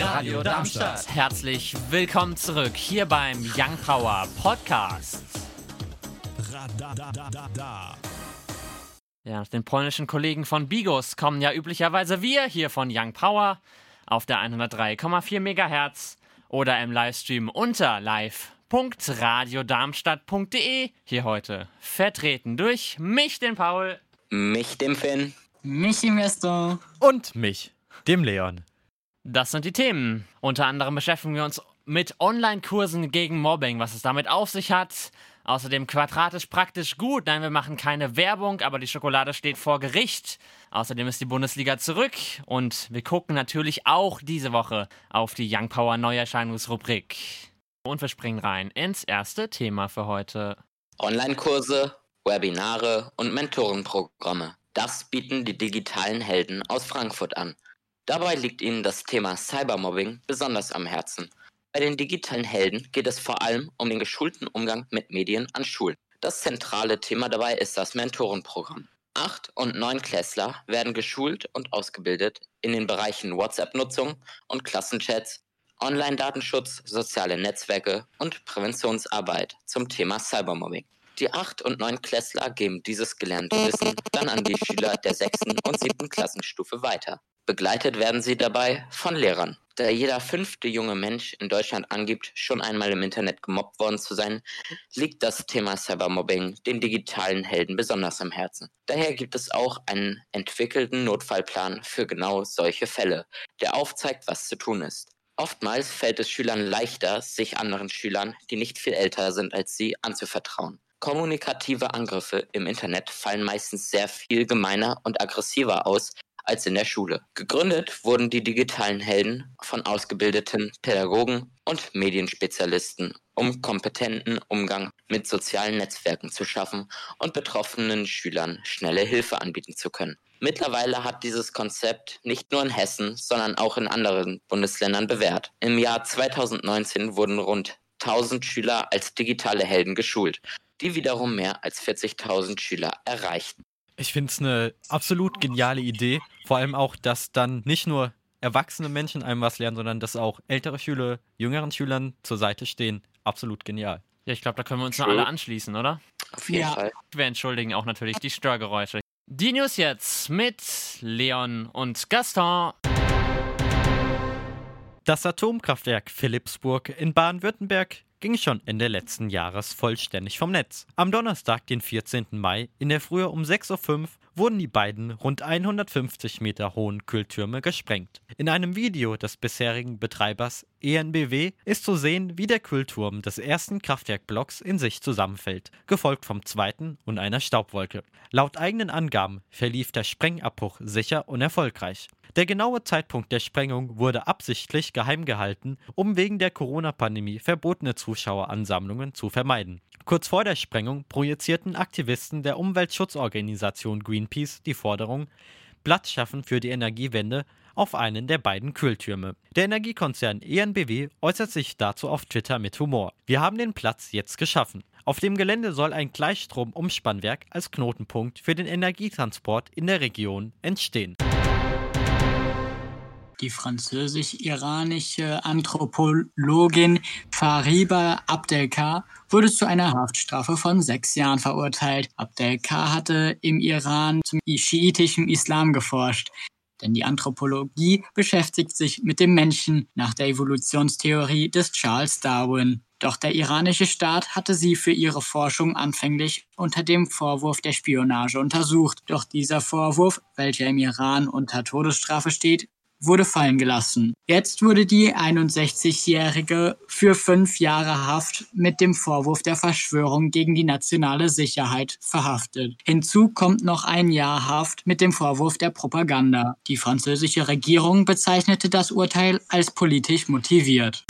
Radio Darmstadt. Herzlich willkommen zurück hier beim Young Power Podcast. Ja, den polnischen Kollegen von Bigos kommen ja üblicherweise wir hier von Young Power auf der 103,4 MHz oder im Livestream unter live.radiodarmstadt.de. Hier heute vertreten durch mich, den Paul, mich, dem Finn, mich, dem Investor und mich, dem Leon. Das sind die Themen. Unter anderem beschäftigen wir uns mit Online-Kursen gegen Mobbing, was es damit auf sich hat. Außerdem quadratisch praktisch gut. Nein, wir machen keine Werbung, aber die Schokolade steht vor Gericht. Außerdem ist die Bundesliga zurück und wir gucken natürlich auch diese Woche auf die Young Power Neuerscheinungsrubrik. Und wir springen rein ins erste Thema für heute. Online-Kurse, Webinare und Mentorenprogramme. Das bieten die digitalen Helden aus Frankfurt an. Dabei liegt ihnen das Thema Cybermobbing besonders am Herzen. Bei den digitalen Helden geht es vor allem um den geschulten Umgang mit Medien an Schulen. Das zentrale Thema dabei ist das Mentorenprogramm. Acht- und Neunklässler werden geschult und ausgebildet in den Bereichen WhatsApp-Nutzung und Klassenchats, Online-Datenschutz, soziale Netzwerke und Präventionsarbeit zum Thema Cybermobbing. Die Acht- und Neunklässler geben dieses gelernte Wissen dann an die Schüler der sechsten und siebten Klassenstufe weiter. Begleitet werden sie dabei von Lehrern. Da jeder fünfte junge Mensch in Deutschland angibt, schon einmal im Internet gemobbt worden zu sein, liegt das Thema Cybermobbing den digitalen Helden besonders am Herzen. Daher gibt es auch einen entwickelten Notfallplan für genau solche Fälle, der aufzeigt, was zu tun ist. Oftmals fällt es Schülern leichter, sich anderen Schülern, die nicht viel älter sind als sie, anzuvertrauen. Kommunikative Angriffe im Internet fallen meistens sehr viel gemeiner und aggressiver aus als in der Schule. Gegründet wurden die digitalen Helden von ausgebildeten Pädagogen und Medienspezialisten, um kompetenten Umgang mit sozialen Netzwerken zu schaffen und betroffenen Schülern schnelle Hilfe anbieten zu können. Mittlerweile hat dieses Konzept nicht nur in Hessen, sondern auch in anderen Bundesländern bewährt. Im Jahr 2019 wurden rund 1000 Schüler als digitale Helden geschult, die wiederum mehr als 40.000 Schüler erreichten. Ich finde es eine absolut geniale Idee. Vor allem auch, dass dann nicht nur erwachsene Menschen einem was lernen, sondern dass auch ältere Schüler jüngeren Schülern zur Seite stehen. Absolut genial. Ja, ich glaube, da können wir uns nur alle anschließen, oder? Auf jeden Ja. Fall. Wir entschuldigen auch natürlich die Störgeräusche. Die News jetzt mit Leon und Gaston. Das Atomkraftwerk Philipsburg in Baden-Württemberg ging schon Ende letzten Jahres vollständig vom Netz. Am Donnerstag, den 14. Mai, in der Frühe um 6.05 Uhr wurden die beiden rund 150 Meter hohen Kühltürme gesprengt. In einem Video des bisherigen Betreibers ENBW ist zu sehen, wie der Kühlturm des ersten Kraftwerkblocks in sich zusammenfällt, gefolgt vom zweiten und einer Staubwolke. Laut eigenen Angaben verlief der Sprengabbruch sicher und erfolgreich. Der genaue Zeitpunkt der Sprengung wurde absichtlich geheim gehalten, um wegen der Corona-Pandemie verbotene Zuschaueransammlungen zu vermeiden. Kurz vor der Sprengung projizierten Aktivisten der Umweltschutzorganisation Greenpeace die Forderung, Platz schaffen für die Energiewende auf einen der beiden Kühltürme. Der Energiekonzern ENBW äußert sich dazu auf Twitter mit Humor. Wir haben den Platz jetzt geschaffen. Auf dem Gelände soll ein Gleichstrom-Umspannwerk als Knotenpunkt für den Energietransport in der Region entstehen. Die französisch-iranische Anthropologin Fariba Abdelkar wurde zu einer Haftstrafe von sechs Jahren verurteilt. Abdelkar hatte im Iran zum schiitischen Islam geforscht. Denn die Anthropologie beschäftigt sich mit dem Menschen nach der Evolutionstheorie des Charles Darwin. Doch der iranische Staat hatte sie für ihre Forschung anfänglich unter dem Vorwurf der Spionage untersucht. Doch dieser Vorwurf, welcher im Iran unter Todesstrafe steht, wurde fallen gelassen. Jetzt wurde die 61-Jährige für fünf Jahre Haft mit dem Vorwurf der Verschwörung gegen die nationale Sicherheit verhaftet. Hinzu kommt noch ein Jahr Haft mit dem Vorwurf der Propaganda. Die französische Regierung bezeichnete das Urteil als politisch motiviert.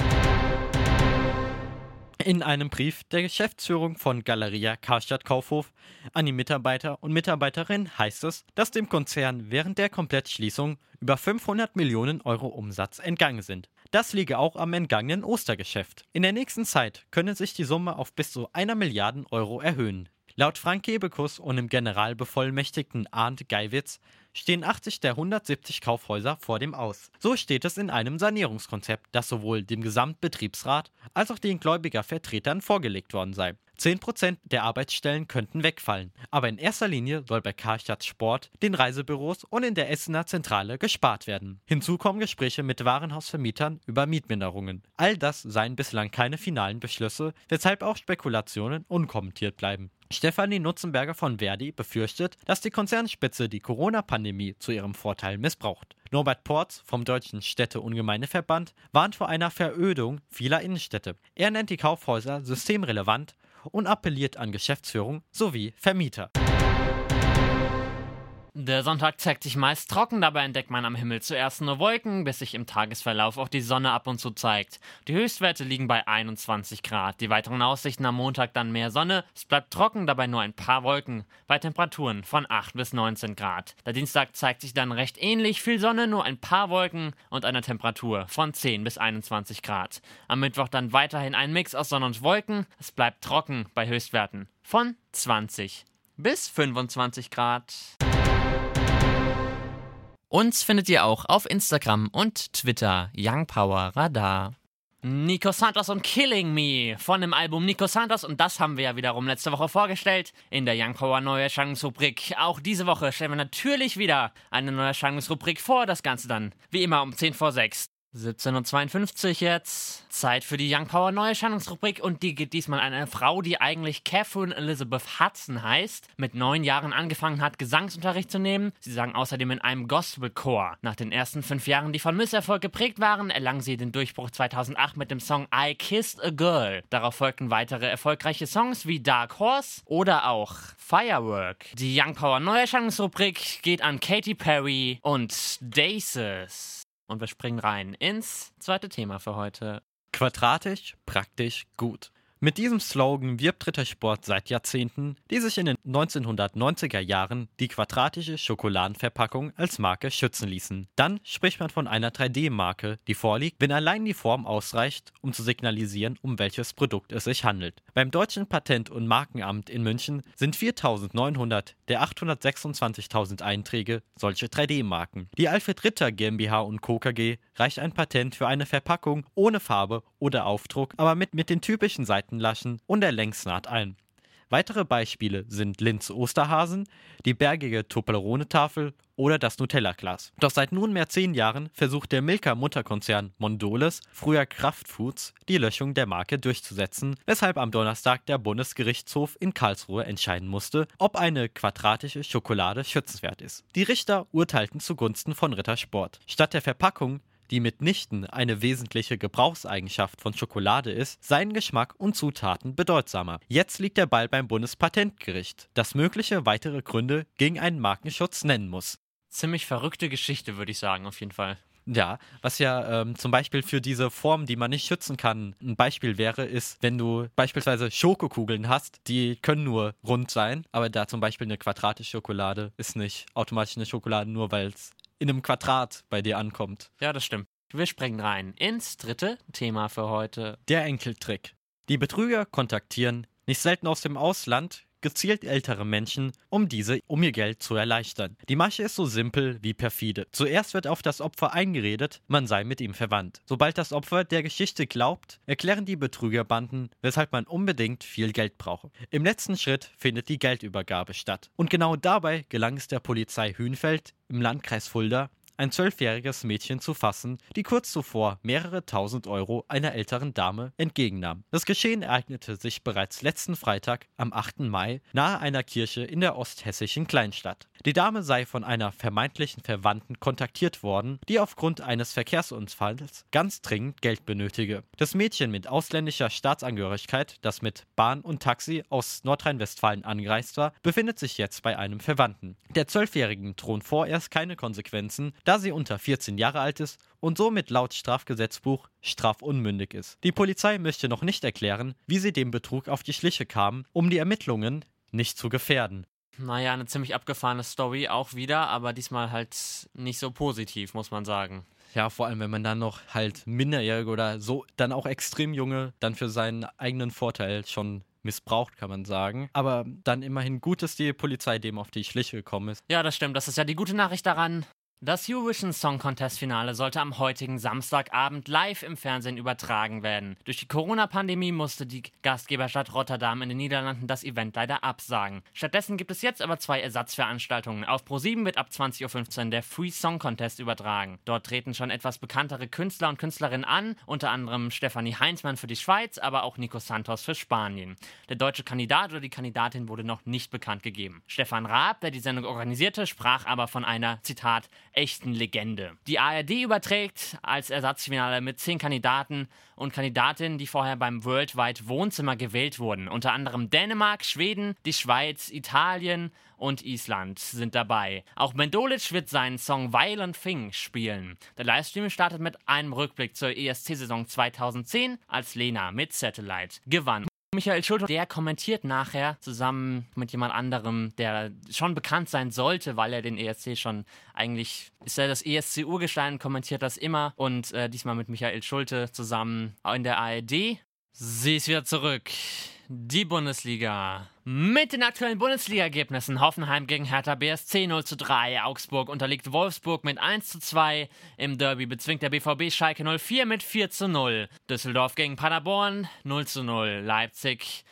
In einem Brief der Geschäftsführung von Galeria Karstadt Kaufhof an die Mitarbeiter und Mitarbeiterinnen heißt es, dass dem Konzern während der Komplettschließung über 500 Millionen Euro Umsatz entgangen sind. Das liege auch am entgangenen Ostergeschäft. In der nächsten Zeit könne sich die Summe auf bis zu einer Milliarden Euro erhöhen. Laut Frank Kebekus und dem Generalbevollmächtigten Arndt Geiwitz stehen 80 der 170 Kaufhäuser vor dem Aus. So steht es in einem Sanierungskonzept, das sowohl dem Gesamtbetriebsrat als auch den Gläubigervertretern vorgelegt worden sei. 10% der Arbeitsstellen könnten wegfallen, aber in erster Linie soll bei Karstadt Sport, den Reisebüros und in der Essener Zentrale gespart werden. Hinzu kommen Gespräche mit Warenhausvermietern über Mietminderungen. All das seien bislang keine finalen Beschlüsse, weshalb auch Spekulationen unkommentiert bleiben. Stefanie Nutzenberger von Verdi befürchtet, dass die Konzernspitze die Corona-Pandemie zu ihrem Vorteil missbraucht. Norbert Porz vom Deutschen Städte- und Gemeindeverband warnt vor einer Verödung vieler Innenstädte. Er nennt die Kaufhäuser systemrelevant und appelliert an Geschäftsführung sowie Vermieter. Der Sonntag zeigt sich meist trocken, dabei entdeckt man am Himmel zuerst nur Wolken, bis sich im Tagesverlauf auch die Sonne ab und zu zeigt. Die Höchstwerte liegen bei 21 Grad. Die weiteren Aussichten am Montag dann mehr Sonne, es bleibt trocken, dabei nur ein paar Wolken, bei Temperaturen von 8 bis 19 Grad. Der Dienstag zeigt sich dann recht ähnlich, viel Sonne, nur ein paar Wolken und eine Temperatur von 10 bis 21 Grad. Am Mittwoch dann weiterhin ein Mix aus Sonne und Wolken, es bleibt trocken bei Höchstwerten von 20 bis 25 Grad. Uns findet ihr auch auf Instagram und Twitter Young Power Radar. Nico Santos und Killing Me von dem Album Nico Santos und das haben wir ja wiederum letzte Woche vorgestellt in der Young Power Neuerscheinungsrubrik. Auch diese Woche stellen wir natürlich wieder eine Neuerscheinungsrubrik vor, das Ganze dann wie immer um 10 vor 6. 17.52 Uhr jetzt. Zeit für die Young Power Neuerscheinungsrubrik und die geht diesmal an eine Frau, die eigentlich Catherine Elizabeth Hudson heißt, mit neun Jahren angefangen hat, Gesangsunterricht zu nehmen. Sie sang außerdem in einem Gospelchor. Nach den ersten fünf Jahren, die von Misserfolg geprägt waren, erlang sie den Durchbruch 2008 mit dem Song I Kissed a Girl. Darauf folgten weitere erfolgreiche Songs wie Dark Horse oder auch Firework. Die Young Power Neuerscheinungsrubrik geht an Katy Perry und Daces. Und wir springen rein ins zweite Thema für heute. Quadratisch, praktisch, gut. Mit diesem Slogan wirbt Rittersport seit Jahrzehnten, die sich in den 1990er Jahren die quadratische Schokoladenverpackung als Marke schützen ließen. Dann spricht man von einer 3D-Marke, die vorliegt, wenn allein die Form ausreicht, um zu signalisieren, um welches Produkt es sich handelt. Beim Deutschen Patent- und Markenamt in München sind 4900 der 826.000 Einträge solche 3D-Marken. Die Alfred Ritter GmbH und Co. KG reicht ein Patent für eine Verpackung ohne Farbe oder Aufdruck, aber mit, mit den typischen Seitenlaschen und der Längsnaht ein. Weitere Beispiele sind Linz Osterhasen, die bergige Toblerone-Tafel oder das Nutella-Glas. Doch seit nunmehr zehn Jahren versucht der Milka-Mutterkonzern Mondoles, früher Kraft Foods, die Löschung der Marke durchzusetzen, weshalb am Donnerstag der Bundesgerichtshof in Karlsruhe entscheiden musste, ob eine quadratische Schokolade schützenswert ist. Die Richter urteilten zugunsten von Rittersport. Statt der Verpackung die mitnichten eine wesentliche Gebrauchseigenschaft von Schokolade ist, seien Geschmack und Zutaten bedeutsamer. Jetzt liegt der Ball beim Bundespatentgericht, das mögliche weitere Gründe gegen einen Markenschutz nennen muss. Ziemlich verrückte Geschichte, würde ich sagen, auf jeden Fall. Ja, was ja ähm, zum Beispiel für diese Form, die man nicht schützen kann, ein Beispiel wäre, ist, wenn du beispielsweise Schokokugeln hast, die können nur rund sein, aber da zum Beispiel eine quadratische Schokolade ist nicht automatisch eine Schokolade, nur weil es in einem Quadrat bei dir ankommt. Ja, das stimmt. Wir springen rein ins dritte Thema für heute. Der Enkeltrick. Die Betrüger kontaktieren, nicht selten aus dem Ausland, gezielt ältere Menschen, um diese um ihr Geld zu erleichtern. Die Masche ist so simpel wie perfide. Zuerst wird auf das Opfer eingeredet, man sei mit ihm verwandt. Sobald das Opfer der Geschichte glaubt, erklären die Betrügerbanden, weshalb man unbedingt viel Geld brauche. Im letzten Schritt findet die Geldübergabe statt. Und genau dabei gelang es der Polizei Hünfeld im Landkreis Fulda, ein zwölfjähriges Mädchen zu fassen, die kurz zuvor mehrere tausend Euro einer älteren Dame entgegennahm. Das Geschehen ereignete sich bereits letzten Freitag am 8. Mai nahe einer Kirche in der osthessischen Kleinstadt. Die Dame sei von einer vermeintlichen Verwandten kontaktiert worden, die aufgrund eines Verkehrsunfalls ganz dringend Geld benötige. Das Mädchen mit ausländischer Staatsangehörigkeit, das mit Bahn und Taxi aus Nordrhein-Westfalen angereist war, befindet sich jetzt bei einem Verwandten. Der Zwölfjährigen drohen vorerst keine Konsequenzen, da sie unter 14 Jahre alt ist und somit laut Strafgesetzbuch strafunmündig ist. Die Polizei möchte noch nicht erklären, wie sie dem Betrug auf die Schliche kam, um die Ermittlungen nicht zu gefährden. Naja, eine ziemlich abgefahrene Story auch wieder, aber diesmal halt nicht so positiv, muss man sagen. Ja, vor allem, wenn man dann noch halt Minderjährige oder so, dann auch extrem junge, dann für seinen eigenen Vorteil schon missbraucht, kann man sagen. Aber dann immerhin gut, dass die Polizei dem auf die Schliche gekommen ist. Ja, das stimmt. Das ist ja die gute Nachricht daran. Das Eurovision Song Contest Finale sollte am heutigen Samstagabend live im Fernsehen übertragen werden. Durch die Corona-Pandemie musste die Gastgeberstadt Rotterdam in den Niederlanden das Event leider absagen. Stattdessen gibt es jetzt aber zwei Ersatzveranstaltungen. Auf Pro7 wird ab 20.15 Uhr der Free Song Contest übertragen. Dort treten schon etwas bekanntere Künstler und Künstlerinnen an, unter anderem Stefanie Heinzmann für die Schweiz, aber auch Nico Santos für Spanien. Der deutsche Kandidat oder die Kandidatin wurde noch nicht bekannt gegeben. Stefan Raab, der die Sendung organisierte, sprach aber von einer, Zitat, echten Legende. Die ARD überträgt als Ersatzfinale mit zehn Kandidaten und Kandidatinnen, die vorher beim Worldwide Wohnzimmer gewählt wurden. Unter anderem Dänemark, Schweden, die Schweiz, Italien und Island sind dabei. Auch Mendolic wird seinen Song Violent Thing spielen. Der Livestream startet mit einem Rückblick zur ESC-Saison 2010, als Lena mit Satellite gewann. Michael Schulte, der kommentiert nachher zusammen mit jemand anderem, der schon bekannt sein sollte, weil er den ESC schon eigentlich ist er das ESC-Urgestein, kommentiert das immer und äh, diesmal mit Michael Schulte zusammen in der ARD. Sie ist wieder zurück. Die Bundesliga. Mit den aktuellen Bundesliga-Ergebnissen. Hoffenheim gegen Hertha BSC 0 zu 3, Augsburg unterliegt Wolfsburg mit 1 zu 2, im Derby bezwingt der BVB Schalke 04 mit 4 zu 0, Düsseldorf gegen Paderborn 0 zu 0, Leipzig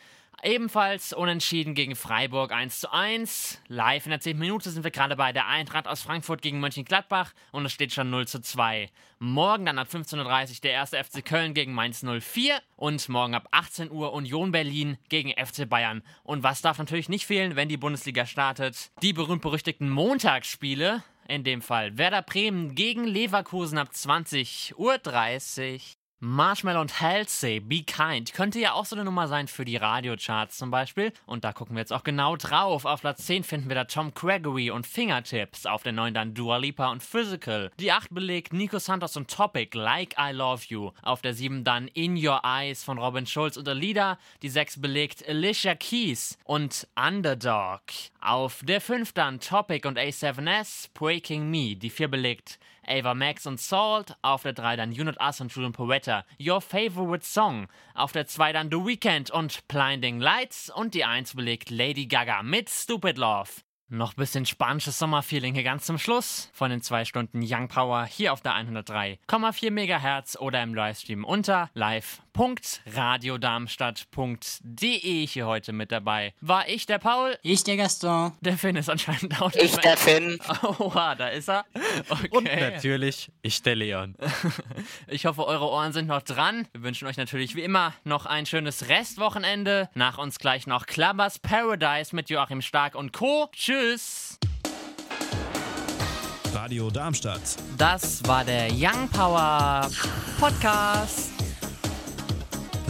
Ebenfalls unentschieden gegen Freiburg 1 zu 1. Live in der 10. Minute sind wir gerade bei der Eintracht aus Frankfurt gegen Mönchengladbach und es steht schon 0 zu 2. Morgen dann ab 15.30 Uhr der erste FC Köln gegen Mainz 04 und morgen ab 18 Uhr Union Berlin gegen FC Bayern. Und was darf natürlich nicht fehlen, wenn die Bundesliga startet? Die berühmt-berüchtigten Montagsspiele. In dem Fall Werder Bremen gegen Leverkusen ab 20.30 Uhr. Marshmallow und Halsey, Be Kind, könnte ja auch so eine Nummer sein für die Radiocharts zum Beispiel. Und da gucken wir jetzt auch genau drauf. Auf Platz 10 finden wir da Tom Gregory und Fingertips. Auf der 9 dann Dua Lipa und Physical. Die 8 belegt Nico Santos und Topic, Like I Love You. Auf der 7 dann In Your Eyes von Robin Schulz und Alida. Die 6 belegt Alicia Keys und Underdog. Auf der 5 dann Topic und A7S, Breaking Me. Die 4 belegt Ava Max und Salt. Auf der 3 dann Unit Us und Julian Poeta. Your Favorite Song. Auf der 2 dann The Weeknd und Blinding Lights. Und die 1 belegt Lady Gaga mit Stupid Love. Noch bisschen spanisches Sommerfeeling hier ganz zum Schluss von den zwei Stunden Young Power hier auf der 103,4 MHz oder im Livestream unter live.radiodarmstadt.de hier heute mit dabei. War ich der Paul? Ich der Gaston. Der Finn ist anscheinend auch Ich der Finn. Oha, da ist er. Okay. Und natürlich, ich der Leon. Ich hoffe, eure Ohren sind noch dran. Wir wünschen euch natürlich wie immer noch ein schönes Restwochenende. Nach uns gleich noch Clubbers Paradise mit Joachim Stark und Co. Tschüss. Radio Darmstadt. Das war der Young Power Podcast.